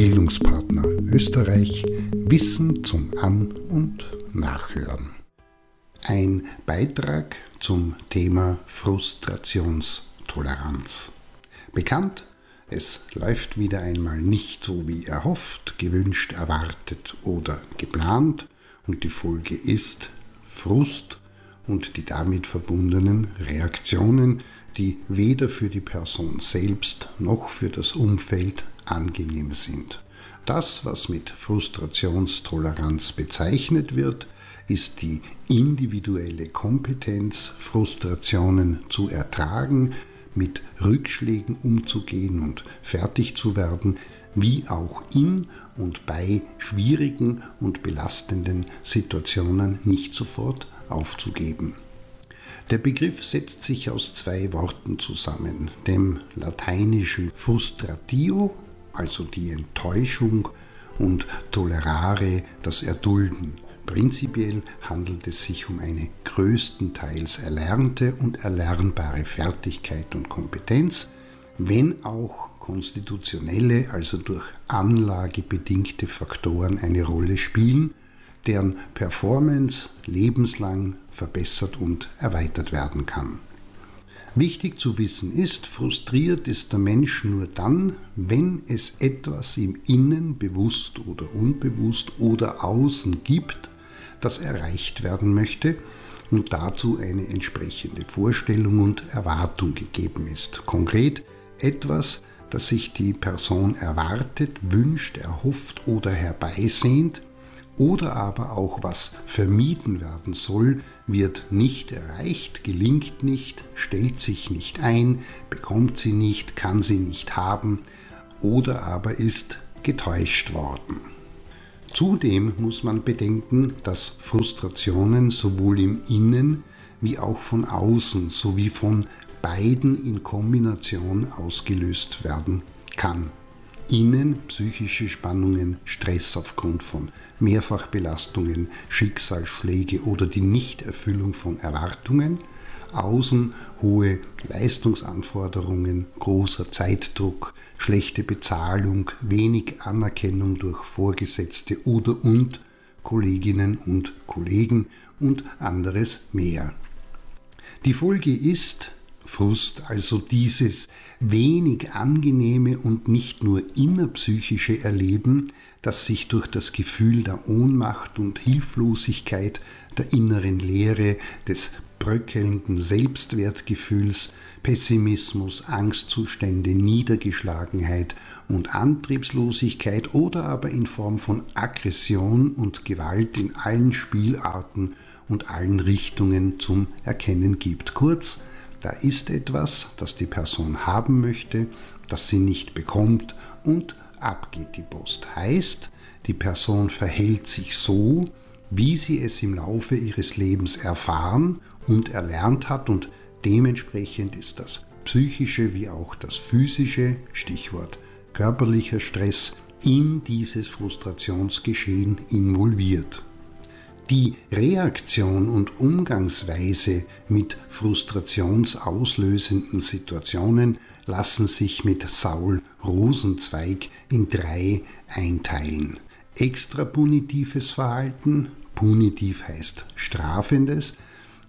Bildungspartner Österreich Wissen zum An- und Nachhören. Ein Beitrag zum Thema Frustrationstoleranz. Bekannt, es läuft wieder einmal nicht so wie erhofft, gewünscht, erwartet oder geplant und die Folge ist Frust und die damit verbundenen Reaktionen, die weder für die Person selbst noch für das Umfeld angenehm sind. Das, was mit Frustrationstoleranz bezeichnet wird, ist die individuelle Kompetenz, Frustrationen zu ertragen, mit Rückschlägen umzugehen und fertig zu werden, wie auch in und bei schwierigen und belastenden Situationen nicht sofort aufzugeben. Der Begriff setzt sich aus zwei Worten zusammen, dem lateinischen frustratio, also die Enttäuschung, und tolerare, das Erdulden. Prinzipiell handelt es sich um eine größtenteils erlernte und erlernbare Fertigkeit und Kompetenz, wenn auch konstitutionelle, also durch Anlage bedingte Faktoren eine Rolle spielen, deren Performance lebenslang verbessert und erweitert werden kann. Wichtig zu wissen ist, frustriert ist der Mensch nur dann, wenn es etwas im Innen bewusst oder unbewusst oder außen gibt, das erreicht werden möchte und dazu eine entsprechende Vorstellung und Erwartung gegeben ist. Konkret etwas, das sich die Person erwartet, wünscht, erhofft oder herbeisehnt, oder aber auch was vermieden werden soll, wird nicht erreicht, gelingt nicht, stellt sich nicht ein, bekommt sie nicht, kann sie nicht haben oder aber ist getäuscht worden. Zudem muss man bedenken, dass Frustrationen sowohl im Innen wie auch von außen sowie von beiden in Kombination ausgelöst werden kann innen psychische Spannungen, Stress aufgrund von Mehrfachbelastungen, Schicksalsschläge oder die Nichterfüllung von Erwartungen, außen hohe Leistungsanforderungen, großer Zeitdruck, schlechte Bezahlung, wenig Anerkennung durch Vorgesetzte oder und Kolleginnen und Kollegen und anderes mehr. Die Folge ist, Frust, also dieses wenig angenehme und nicht nur innerpsychische Erleben, das sich durch das Gefühl der Ohnmacht und Hilflosigkeit, der inneren Leere, des bröckelnden Selbstwertgefühls, Pessimismus, Angstzustände, Niedergeschlagenheit und Antriebslosigkeit oder aber in Form von Aggression und Gewalt in allen Spielarten und allen Richtungen zum Erkennen gibt. Kurz, da ist etwas, das die Person haben möchte, das sie nicht bekommt und ab geht die Post. Heißt, die Person verhält sich so, wie sie es im Laufe ihres Lebens erfahren und erlernt hat und dementsprechend ist das psychische wie auch das physische, Stichwort körperlicher Stress, in dieses Frustrationsgeschehen involviert. Die Reaktion und Umgangsweise mit frustrationsauslösenden Situationen lassen sich mit Saul Rosenzweig in drei einteilen. Extrapunitives Verhalten, punitiv heißt strafendes,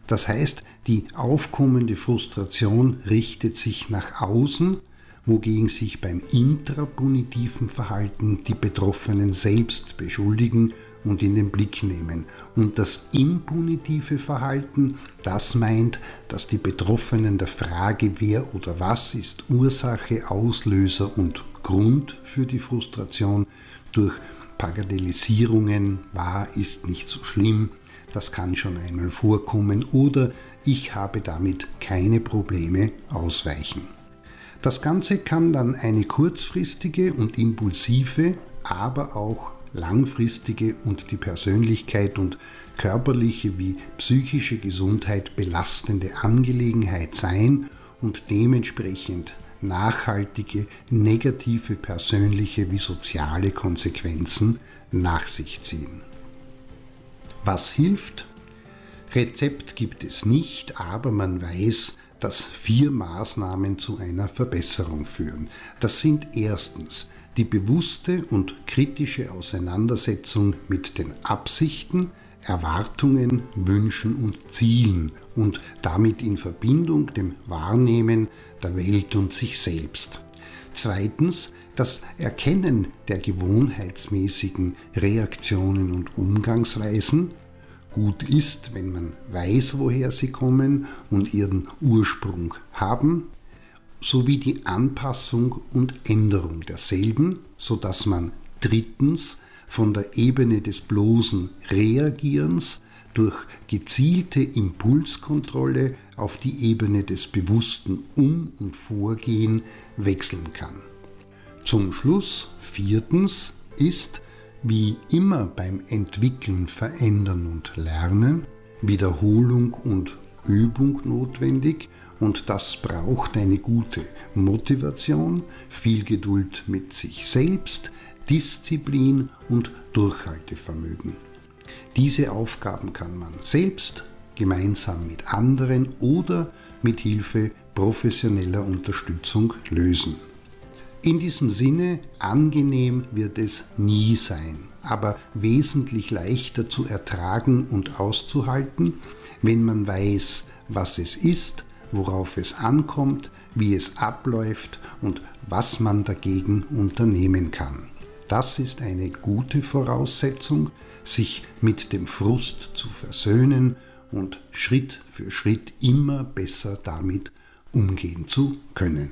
das heißt, die aufkommende Frustration richtet sich nach außen, wogegen sich beim intrapunitiven Verhalten die Betroffenen selbst beschuldigen und in den Blick nehmen. Und das impunitive Verhalten, das meint, dass die Betroffenen der Frage, wer oder was ist Ursache, Auslöser und Grund für die Frustration durch Bagatellisierungen, war, ist nicht so schlimm, das kann schon einmal vorkommen oder ich habe damit keine Probleme ausweichen. Das Ganze kann dann eine kurzfristige und impulsive, aber auch langfristige und die Persönlichkeit und körperliche wie psychische Gesundheit belastende Angelegenheit sein und dementsprechend nachhaltige negative persönliche wie soziale Konsequenzen nach sich ziehen. Was hilft? Rezept gibt es nicht, aber man weiß, dass vier Maßnahmen zu einer Verbesserung führen. Das sind erstens die bewusste und kritische Auseinandersetzung mit den Absichten, Erwartungen, Wünschen und Zielen und damit in Verbindung dem Wahrnehmen der Welt und sich selbst. Zweitens das Erkennen der gewohnheitsmäßigen Reaktionen und Umgangsweisen. Gut ist, wenn man weiß, woher sie kommen und ihren Ursprung haben, sowie die Anpassung und Änderung derselben, sodass man drittens von der Ebene des bloßen Reagierens durch gezielte Impulskontrolle auf die Ebene des bewussten Um- und Vorgehen wechseln kann. Zum Schluss viertens ist, wie immer beim Entwickeln, Verändern und Lernen, Wiederholung und Übung notwendig und das braucht eine gute Motivation, viel Geduld mit sich selbst, Disziplin und Durchhaltevermögen. Diese Aufgaben kann man selbst, gemeinsam mit anderen oder mit Hilfe professioneller Unterstützung lösen. In diesem Sinne, angenehm wird es nie sein, aber wesentlich leichter zu ertragen und auszuhalten, wenn man weiß, was es ist, worauf es ankommt, wie es abläuft und was man dagegen unternehmen kann. Das ist eine gute Voraussetzung, sich mit dem Frust zu versöhnen und Schritt für Schritt immer besser damit umgehen zu können.